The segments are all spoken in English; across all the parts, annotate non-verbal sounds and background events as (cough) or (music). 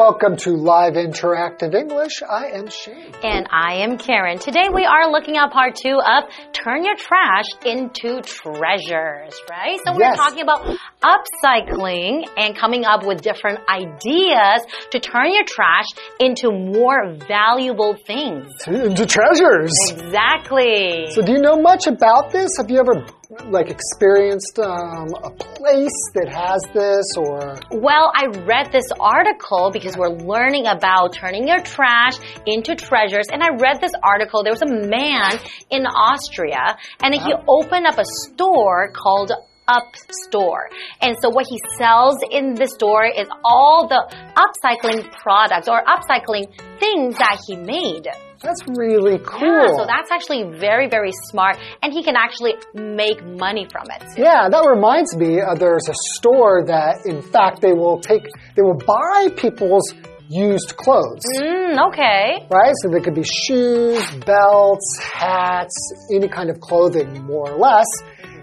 Welcome to Live Interactive English. I am Shane. And I am Karen. Today we are looking at part two of Turn Your Trash into Treasures, right? So we're Yes. talking about upcycling and coming up with different ideas to turn your trash into more valuable things. Into treasures. Exactly. So, do you know much about this? Have you ever like experienced um, a place that has this, or Well, I read this article because we're learning about turning your trash into treasures. And I read this article. There was a man in Austria and he opened up a store called Up Store. And so what he sells in the store is all the upcycling products or upcycling things that he made. That's really cool? Yeah, so that's actually very, very smart. And he can actually make money from it. Yeah, that reminds me. Uh, there's a store that, in fact, they will take, they will buy people's used clothes. Mm, okay. Right? So they could be shoes, belts, hats, any kind of clothing, more or less.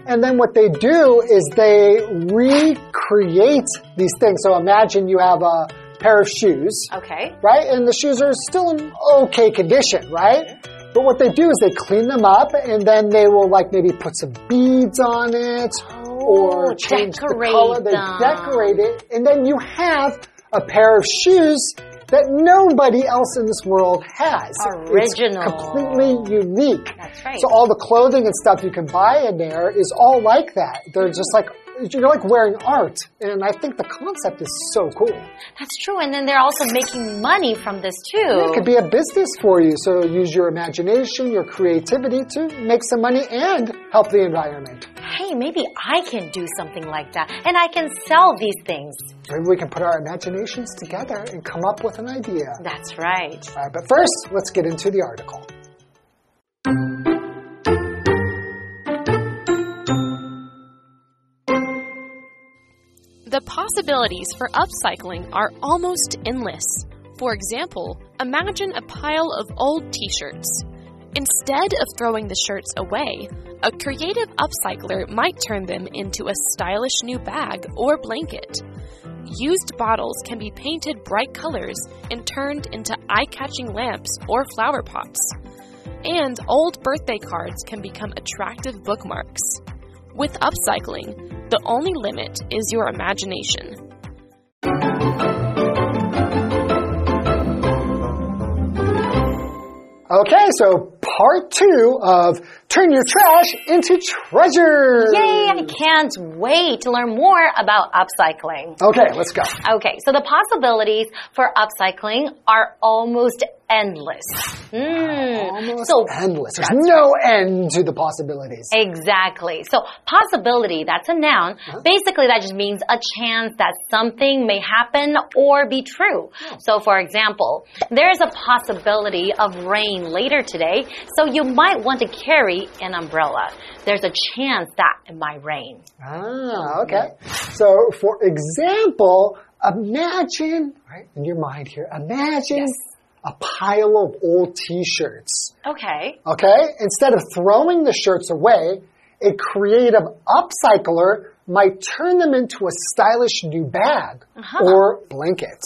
And then what they do is they recreate these things. So imagine you have a pair of shoes, Okay. right? And the shoes are still in okay condition, right? But what they do is they clean them up and then they will like maybe put some beads on it oh, or Oh, change the color. They them. decorate it and then you have a pair of shoes that nobody else in this world has. Original. It's completely unique. That's right. So all the clothing and stuff you can buy in there is all like that. They're mm-hmm. just like you're like wearing art. And I think the concept is so cool. That's true. And then they're also making money from this too. It could be a business for you. So use your imagination, your creativity to make some money and help the environment. hey, maybe I can do something like that. And I can sell these things. Maybe we can put our imaginations together and come up with an idea. That's right. But first, let's get into the article. The possibilities for upcycling are almost endless. For example, imagine a pile of old t shirts. Instead of throwing the shirts away, a creative upcycler might turn them into a stylish new bag or blanket. Used bottles can be painted bright colors and turned into eye catching lamps or flower pots. And old birthday cards can become attractive bookmarks. With upcycling, the only limit is your imagination. Okay, so part two of Turn Your Trash into Treasure. Yay, I can't wait to learn more about upcycling. Okay, let's go. Okay, so the possibilities for upcycling are almost endless. Mm. Almost So endless. There's no end to the possibilities. Exactly. So possibility, that's a noun. Basically, that just means a chance that something may happen or be true. So for example, there's a possibility of rain later today, so you might want to carry an umbrella. There's a chance that it might rain. Ah, okay. So, for example, imagine, right, in your mind here, imagine a pile of old t-shirts. Okay. Okay? Instead of throwing the shirts away, a creative upcycler might turn them into a stylish new bag or blanket.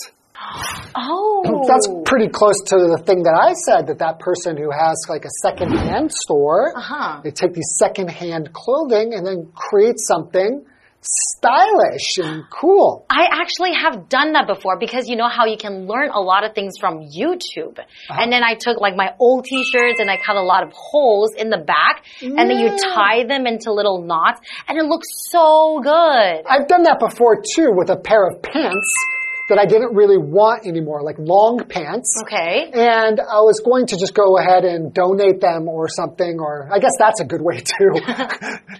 Oh. (clears throat) That's pretty close to the thing that I said that that person who has like a secondhand store, Uh-huh. they take these secondhand clothing and then create something stylish and cool. I actually have done that before because you know how you can learn a lot of things from YouTube. And then I took like my old t-shirts and I cut a lot of holes in the back and then you tie them into little knots and it looks so good. I've done that before too with a pair of pants that I didn't really want anymore, like long pants. Okay. And I was going to just go ahead and donate them or something, or I guess that's a good way too. (laughs)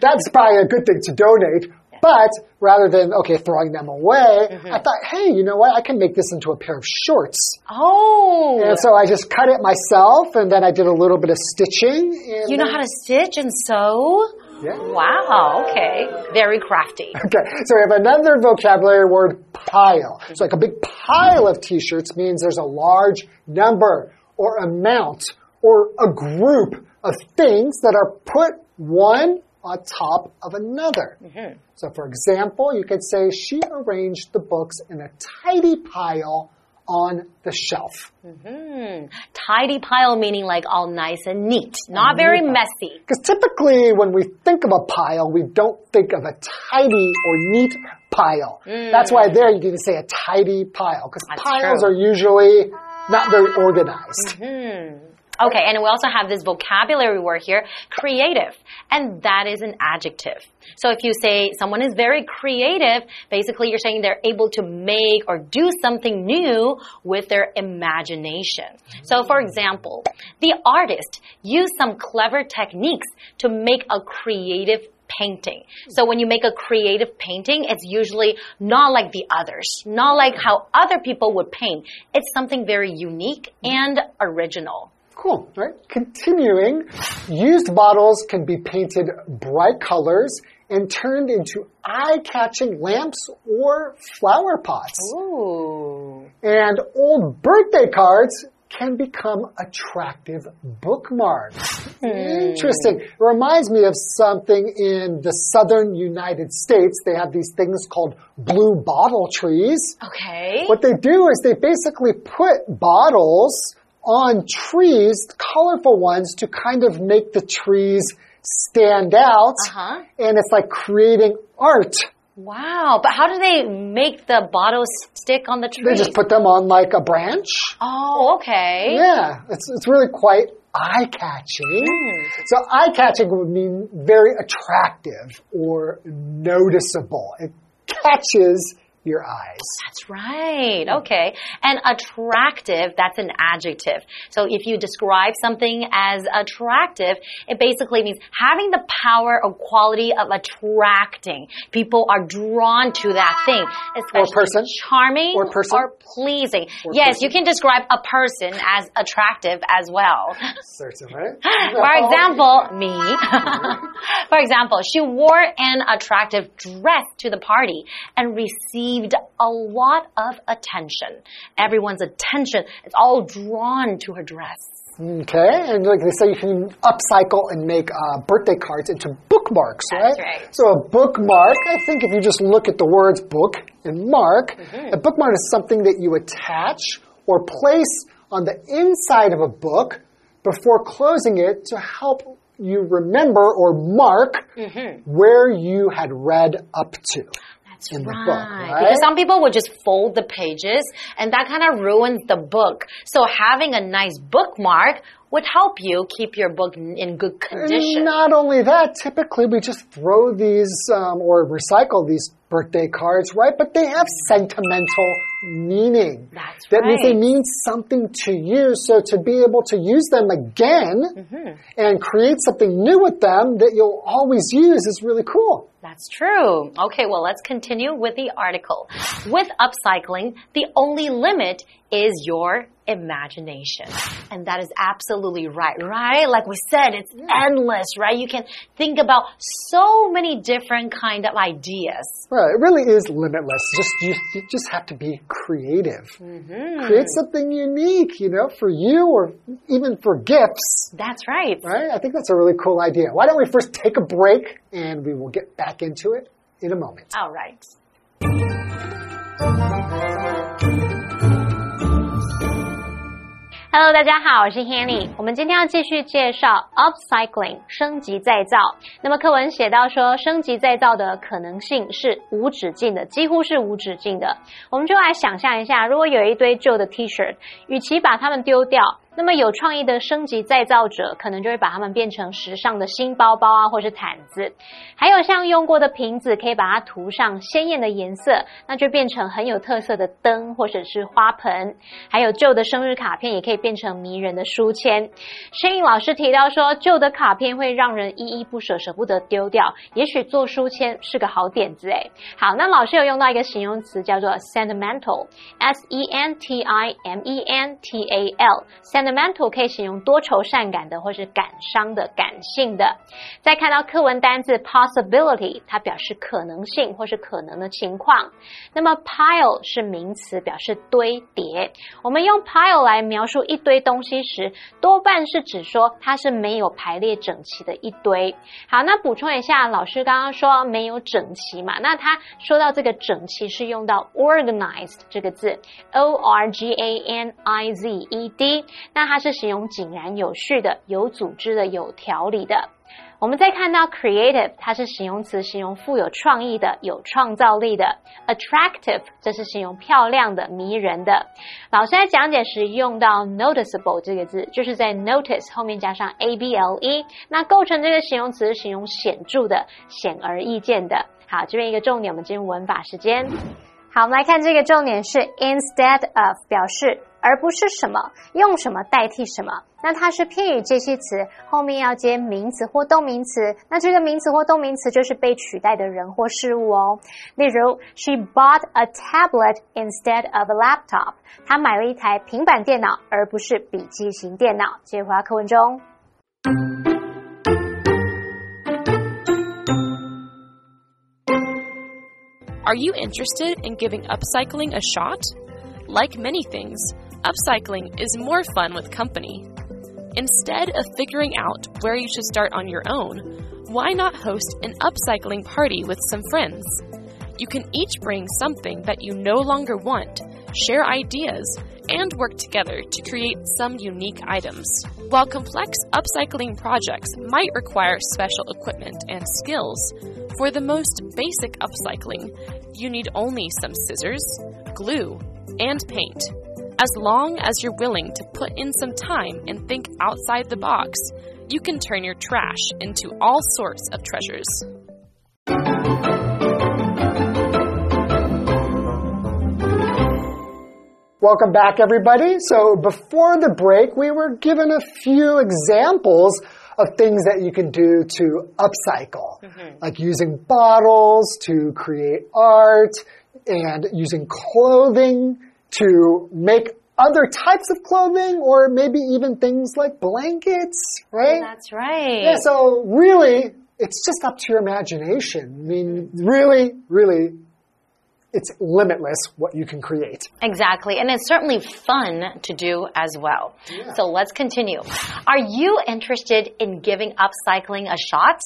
that's probably a good thing to donate. But rather than, okay, throwing them away, I mm-hmm. thought, hey, you know what? I can make this into a pair of shorts. Oh. And so I just cut it myself and then I did a little bit of stitching. And you know how to stitch and sew? Yeah. Wow, okay. Very crafty. (laughs) Okay, so we have another vocabulary word, pile. So like a big pile of t-shirts means there's a large number or amount or a group of things that are put one on top of another. Mm-hmm. So, for example, you could say she arranged the books in a tidy pile on the shelf. Hmm. Tidy pile meaning like all nice and neat, not mm-hmm. very messy. Because typically, when we think of a pile, we don't think of a tidy or neat pile. Mm. That's why there you can say a tidy pile, because piles true. are usually not very organized. Mm-hmm. Okay, and we also have this vocabulary word here, creative, and that is an adjective. So if you say someone is very creative, basically you're saying they're able to make or do something new with their imagination. So for example, the artist used some clever techniques to make a creative painting. So when you make a creative painting, it's usually not like the others, not like how other people would paint. It's something very unique and original. Cool, right? Continuing, used bottles can be painted bright colors and turned into eye-catching lamps or flower pots. Ooh. And old birthday cards can become attractive bookmarks. Hmm. Interesting. It reminds me of something in the southern United States. They have these things called blue bottle trees. Okay. What they do is they basically put bottles on trees, colorful ones, to kind of make the trees stand out. Uh-huh. And it's like creating art. Wow. But how do they make the bottles stick on the tree? They just put them on like a branch. oh, okay. Yeah, it's, it's really quite eye catching. So, eye catching would mean very attractive or noticeable. It catches your eyes. That's right. Okay. And attractive, that's an adjective. So if you describe something as attractive, it basically means having the power or quality of attracting. People are drawn to that thing, especially person. charming Or person. Or pleasing. yes, person. you can describe a person as attractive as well. (laughs) Certainly. For example, me. (laughs) For example, she wore an attractive dress to the party and received a lot of attention. Everyone's attention is all drawn to her dress. Okay, and like they say, you can upcycle and make uh, birthday cards into bookmarks, That's right? right. So a bookmark, I think if you just look at the words book and mark, Mm-hmm. a bookmark is something that you attach or place on the inside of a book before closing it to help you remember or mark Mm-hmm. where you had read up to. That's right. book, right? Because some people would just fold the pages and that kind of ruins the book. So having a nice bookmark would help you keep your book in good condition. Not only that, typically we just throw these um, or recycle these birthday cards, right? But they have sentimental meaning. That's that means they mean something to you. So to be able to use them again Mm-hmm. and create something new with them that you'll always use is really cool. That's true. Okay, well, let's continue with the article. With upcycling, the only limit is your imagination. And that is absolutely right, right? Like we said, it's endless, right? You can think about so many different kind of ideas. Right, it really is limitless. Just you, you just have to be creative. Mm-hmm. Create something unique, you know, for you or even for gifts. That's right. Right? I think that's a really cool idea. Why don't we first take a break and we will get back into it in a moment. All right. Hello，大家好，我是 Hanny。我们今天要继续介绍 upcycling 升级再造。那么课文写到说，升级再造的可能性是无止境的，几乎是无止境的。我们就来想象一下，如果有一堆旧的 T-shirt，与其把它们丢掉，那么有创意的升级再造者可能就会把它们变成时尚的新包包啊，或是毯子。还有像用过的瓶子，可以把它涂上鲜艳的颜色，那就变成很有特色的灯或者是花盆。还有旧的生日卡片，也可以变成迷人的书签。申颖老师提到说，旧的卡片会让人依依不舍，舍不得丢掉。也许做书签是个好点子诶。好，那老师有用到一个形容词叫做 sentimental，s e n t i m e n t a l。Sentimental 可以形容多愁善感的，或是感伤的、感性的。再看到课文单字 possibility，它表示可能性或是可能的情况。那么 pile 是名词，表示堆叠。我们用 pile 来描述一堆东西时，多半是指说它是没有排列整齐的一堆。好，那补充一下，老师刚刚说没有整齐嘛？那他说到这个整齐是用到 organized 这个字，o r g a n i z e d，那它是形容井然有序的、有组织的、有条理的。我们再看到 creative，它是形容词，形容富有创意的、有创造力的。attractive，这是形容漂亮的、迷人的。老师在讲解时用到 noticeable 这个字，就是在 notice 后面加上 a b l e，那构成这个形容词，形容显著的、显而易见的。好，这边一个重点，我们进入文法时间。好，我们来看这个重点是 instead of，表示而不是什么，用什么代替什么。那它是偏语这些词，后面要接名词或动名词。那这个名词或动名词就是被取代的人或事物哦。例如，She bought a tablet instead of a laptop。她买了一台平板电脑，而不是笔记型电脑。接回到课文中。Are you interested in giving upcycling a shot? Like many things, upcycling is more fun with company. Instead of figuring out where you should start on your own, why not host an upcycling party with some friends? You can each bring something that you no longer want, share ideas, and work together to create some unique items. While complex upcycling projects might require special equipment and skills, for the most basic upcycling, you need only some scissors, glue, and paint. As long as you're willing to put in some time and think outside the box, you can turn your trash into all sorts of treasures. Welcome back, everybody. So before the break, we were given a few examples of things that you can do to upcycle, mm -hmm. like using bottles to create art and using clothing to make other types of clothing or maybe even things like blankets, right? That's right. Yeah, so really, it's just up to your imagination. I mean, really, really it's limitless what you can create. Exactly. And it's certainly fun to do as well. Yeah. So let's continue. Are you interested in giving upcycling a shot?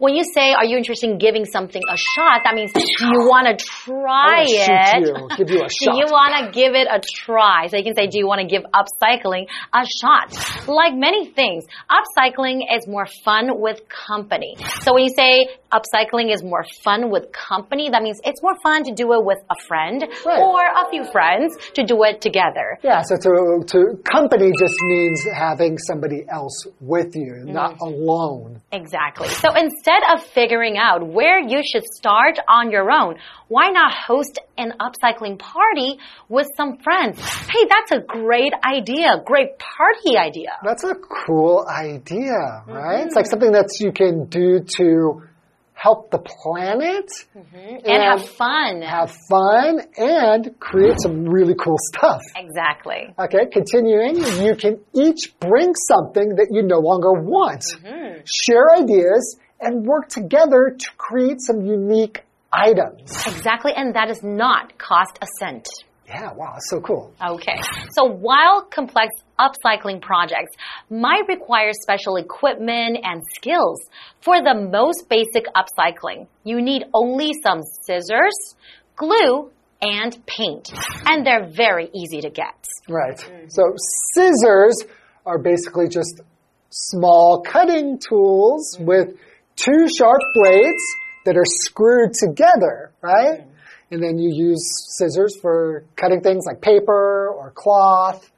When you say, are you interested in giving something a shot, that means do you want to try it? You, give you a shot. (laughs) do you want to give it a try? So you can say, do you want to give upcycling a shot? Like many things, upcycling is more fun with company. So when you say upcycling is more fun with company, that means it's more fun to do it with a friend right. or a few friends to do it together. Yeah, so to, to company just means having somebody else with you, mm -hmm. not alone. Exactly. So instead instead of figuring out where you should start on your own, why not host an upcycling party with some friends? Hey, that's a great idea. Great party idea. That's a cool idea, right? Mm -hmm. It's like something that you can do to help the planet mm -hmm. and, and, have fun. Have fun and create some really cool stuff. Exactly. Okay, continuing, you can each bring something that you no longer want. Mm -hmm. Share ideas and work together to create some unique items. Exactly, and that does not cost a cent. Yeah, wow, so cool. Okay. So while complex upcycling projects might require special equipment and skills, for the most basic upcycling, you need only some scissors, glue, and paint. And they're very easy to get. Right. So scissors are basically just small cutting tools with two sharp blades that are screwed together, right? Mm. And then you use scissors for cutting things like paper or cloth.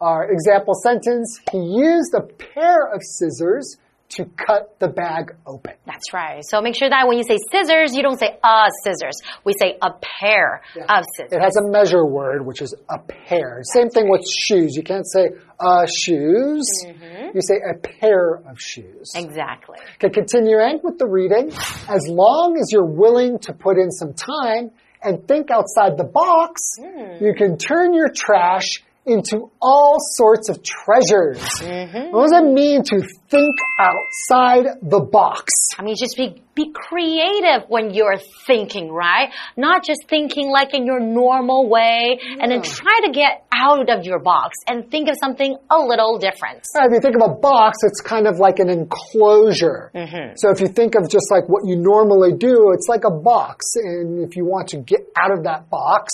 Our example sentence, he used a pair of scissors to cut the bag open. That's right. So make sure that when you say scissors, you don't say a scissors. We say a pair yeah. of scissors. It has a measure word, which is a pair. That's Same thing right. with shoes. You can't say a shoes. Mm -hmm. You say a pair of shoes. Exactly. Okay, continuing with the reading. As long as you're willing to put in some time and think outside the box, mm. you can turn your trash into all sorts of treasures. Mm-hmm. What does it mean to think outside the box? I mean, just be, be creative when you're thinking, right? Not just thinking like in your normal way and then try to get out of your box and think of something a little different. Right, if you think of a box, it's kind of like an enclosure. Mm-hmm. So if you think of just like what you normally do, it's like a box. And if you want to get out of that box,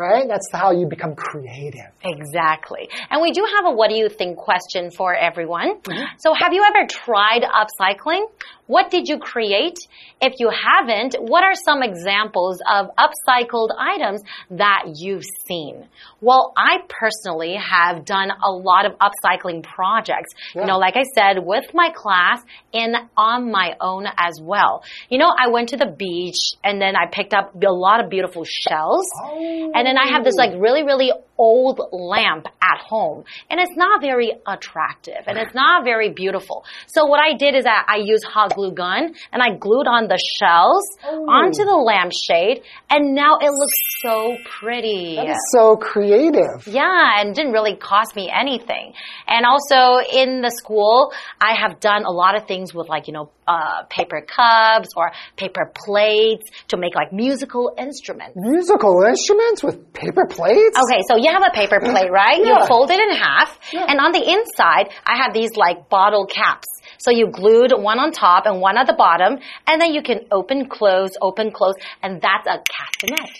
right, that's how you become creative. Exactly. And we do have a what do you think question for everyone. Mm-hmm. So have you ever tried upcycling? What did you create? If you haven't, what are some examples of upcycled items that you've seen? Well, I personally have done a lot of upcycling projects. You know, like I said, with my class and on my own as well. You know, I went to the beach and then I picked up a lot of beautiful shells. Oh. And then I have this like really, really old lamp at home and it's not very attractive and it's not very beautiful. So what I did is that I used hot glue gun and I glued on the shells onto the lampshade and now it looks so pretty. That is so creative. Yeah, and didn't really cost me anything. And also in the school, I have done a lot of things with like, you know, uh, paper cups or paper plates to make like musical instruments. Musical instruments with paper plates? Okay, so you have a paper plate, (laughs) right? You Yeah. fold it in half, Yeah. and on the inside, I have these like bottle caps. So you glued one on top and one at the bottom, and then you can open, close, open, close, and that's a castanet.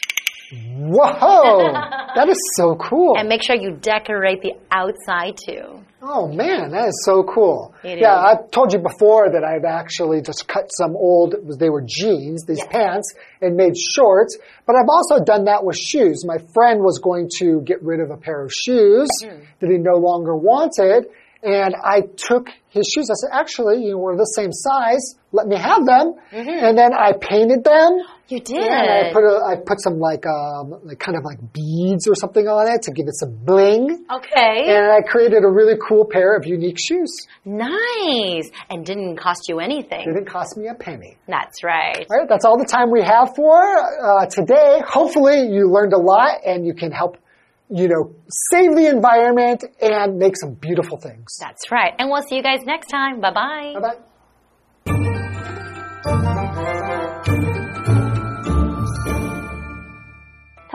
Whoa! (laughs) that is so cool. And make sure you decorate the outside too. Oh man, that is so cool. It yeah, is. I've told you before that I've actually just cut some old, they were jeans, these pants, and made shorts. But I've also done that with shoes. My friend was going to get rid of a pair of shoes Mm. that he no longer wanted. And I took his shoes. I said, actually, you know, we're the same size. Let me have them. Mm-hmm. And then I painted them. You did. And I put a, I put some like, um, like kind of like beads or something on it to give it some bling. okay. And I created a really cool pair of unique shoes. nice. And didn't cost you anything. didn't cost me a penny. That's right. All right, that's all the time we have for uh, today. Hopefully, you learned a lot and you can help, you know, save the environment and make some beautiful things. That's right. And we'll see you guys next time. Bye bye. Bye bye.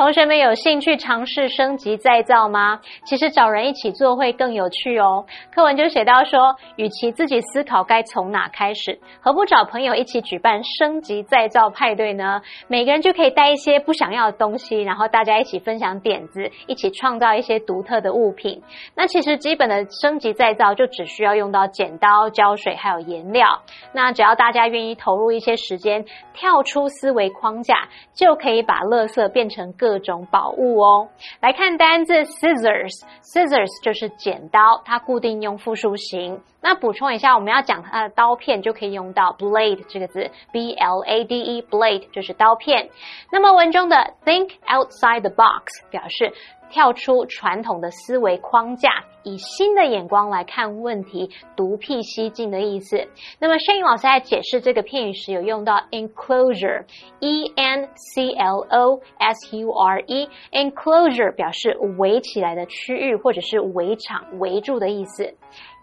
同学们有兴趣尝试升级再造吗？其实找人一起做会更有趣哦。课文就写到说，与其自己思考该从哪开始，何不找朋友一起举办升级再造派对呢？每个人就可以带一些不想要的东西，然后大家一起分享点子，一起创造一些独特的物品。那其实基本的升级再造就只需要用到剪刀、胶水还有颜料。那只要大家愿意投入一些时间，跳出思维框架，就可以把垃圾变成各各种宝物哦。来看单字 scissors，scissors 就是剪刀，它固定用复数形。那补充一下，我们要讲它的刀片，就可以用到 blade 这个字，b l a d e blade 就是刀片。那么文中的 think outside the box 表示跳出传统的思维框架，以新的眼光来看问题，独辟蹊径的意思。那么摄影老师在解释这个片语时，有用到 enclosure，e n c l o s u r e，enclosure 表示围起来的区域或者是围场、围住的意思。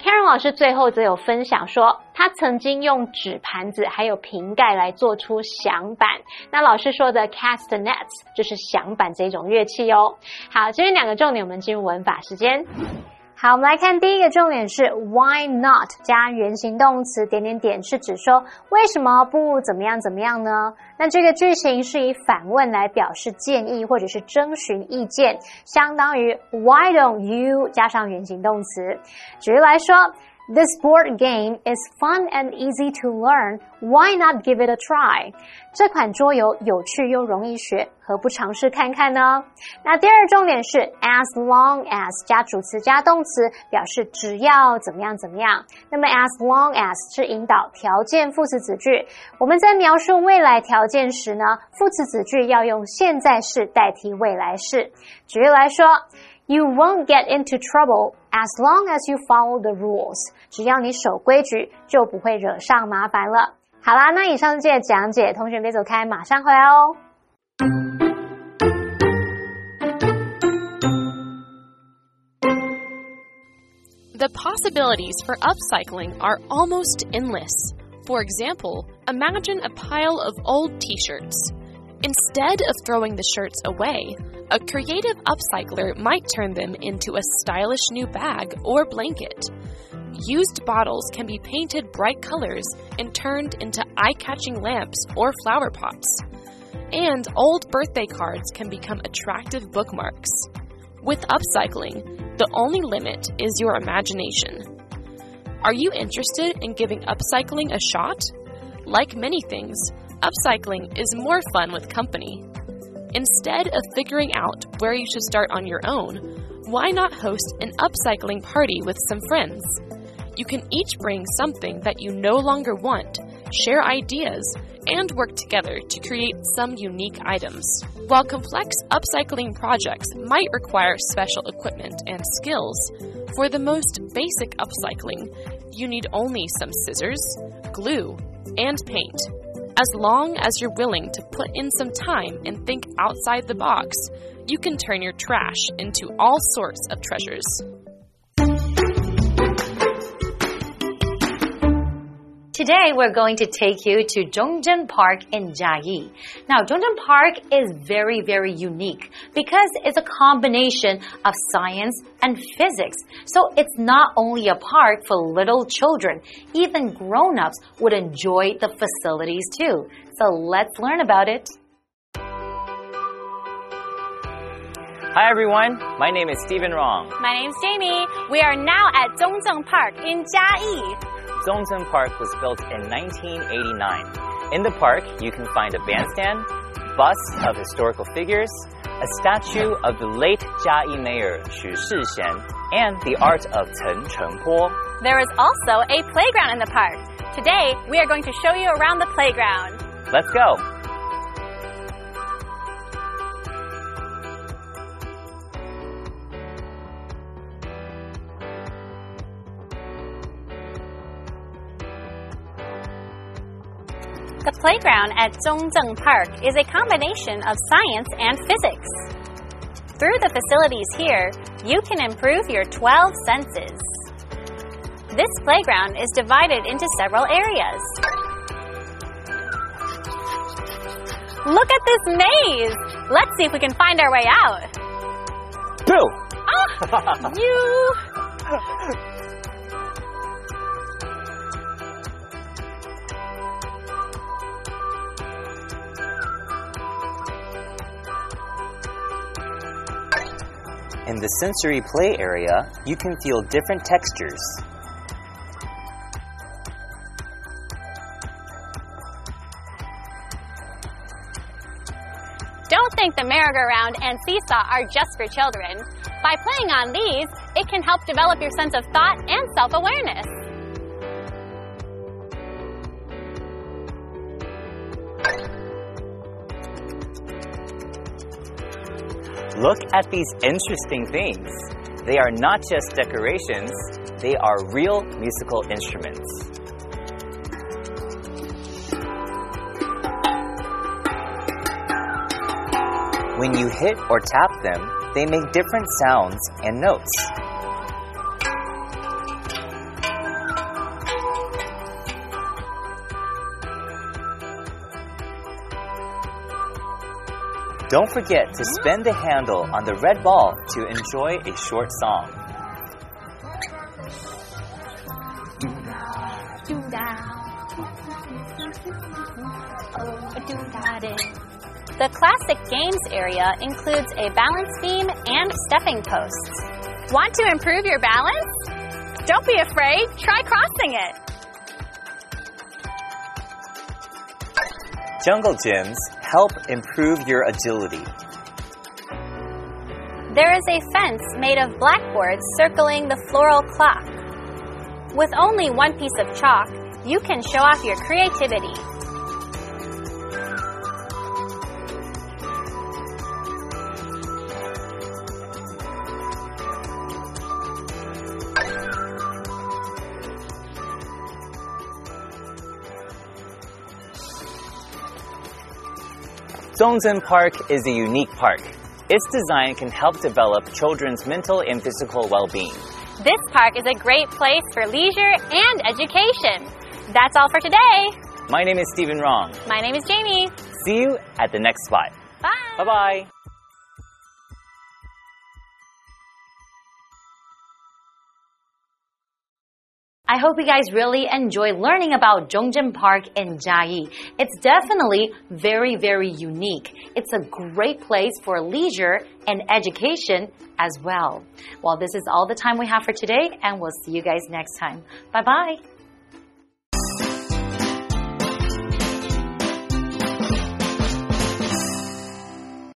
Karen 老师最后则有分享说，他曾经用纸盘子还有瓶盖来做出响板。那老师说的 cast nets 就是响板这一种乐器哦。好，今天两个重点，我们进入文法时间。好，我们来看第一个重点是 why not 加原形动词点点点，是指说为什么不怎么样怎么样呢？那这个句型是以反问来表示建议或者是征询意见，相当于 Why don't you 加上原形动词。举例来说。This board game is fun and easy to learn. Why not give it a try? 这款桌游有趣又容易学，何不尝试看看呢？那第二重点是 as long as 加主词加动词，表示只要怎么样怎么样。那么 as long as 是引导条件副词子句。我们在描述未来条件时呢，副词子句要用现在式代替未来式。举例来说。You won't get into trouble as long as you follow the rules。只要你守规矩，就不会惹上麻烦了。好啦，那以上是这个讲解，同学别走开，马上回来哦。 The possibilities for upcycling are almost endless. For example, imagine a pile of old t shirts. Instead of throwing the shirts away, a creative upcycler might turn them into a stylish new bag or blanket. Used bottles can be painted bright colors and turned into eye catching lamps or flower pots. And old birthday cards can become attractive bookmarks. With upcycling, the only limit is your imagination. Are you interested in giving upcycling a shot? Like many things, upcycling is more fun with company. Instead of figuring out where you should start on your own, why not host an upcycling party with some friends? You can each bring something that you no longer want, share ideas, and work together to create some unique items. While complex upcycling projects might require special equipment and skills, for the most basic upcycling, you need only some scissors, glue, and paint. As long as you're willing to put in some time and think outside the box, you can turn your trash into all sorts of treasures. Today, we're going to take you to Zhongzheng Park in Jiayi. Now, Zhongzheng Park is very, very unique because it's a combination of science and physics. So it's not only a park for little children, even grown-ups would enjoy the facilities too. So let's learn about it. Hi everyone, my name is Stephen Rong. My name's Jamie. We are now at Zhongzheng Park in Jiayi. Zhongzheng Park was built in 1989. In the park, you can find a bandstand, busts of historical figures, a statue of the late Jiayi mayor Xu Shixian, and the art of Chen Chengpo. There is also a playground in the park. Today, we are going to show you around the playground. Let's go! The playground at Zhongzheng Park is a combination of science and physics. Through the facilities here, you can improve your 12 senses. This playground is divided into several areas. Look at this maze! Let's see if we can find our way out. Boo! Ah, you! (laughs) In the sensory play area, you can feel different textures. Don't think the merry-go-round and seesaw are just for children. By playing on these, it can help develop your sense of thought and self-awareness. Look at these interesting things. They are not just decorations, they are real musical instruments. When you hit or tap them, they make different sounds and notes. Don't forget to spin the handle on the red ball to enjoy a short song. The classic games area includes a balance beam and stepping posts. Want to improve your balance? Don't be afraid, try crossing it. Jungle gyms help improve your agility. There is a fence made of blackboards circling the floral clock. With only one piece of chalk, you can show off your creativity. Zhongzheng Park is a unique park. Its design can help develop children's mental and physical well-being. This park is a great place for leisure and education. That's all for today. My name is Stephen Rong. My name is Jamie. See you at the next spot. Bye. Bye. Bye I hope you guys really enjoy learning about Zhongzheng Park in Jiayi. It's definitely very, very unique. It's a great place for leisure and education as well. Well, this is all the time we have for today, and we'll see you guys next time. Bye bye.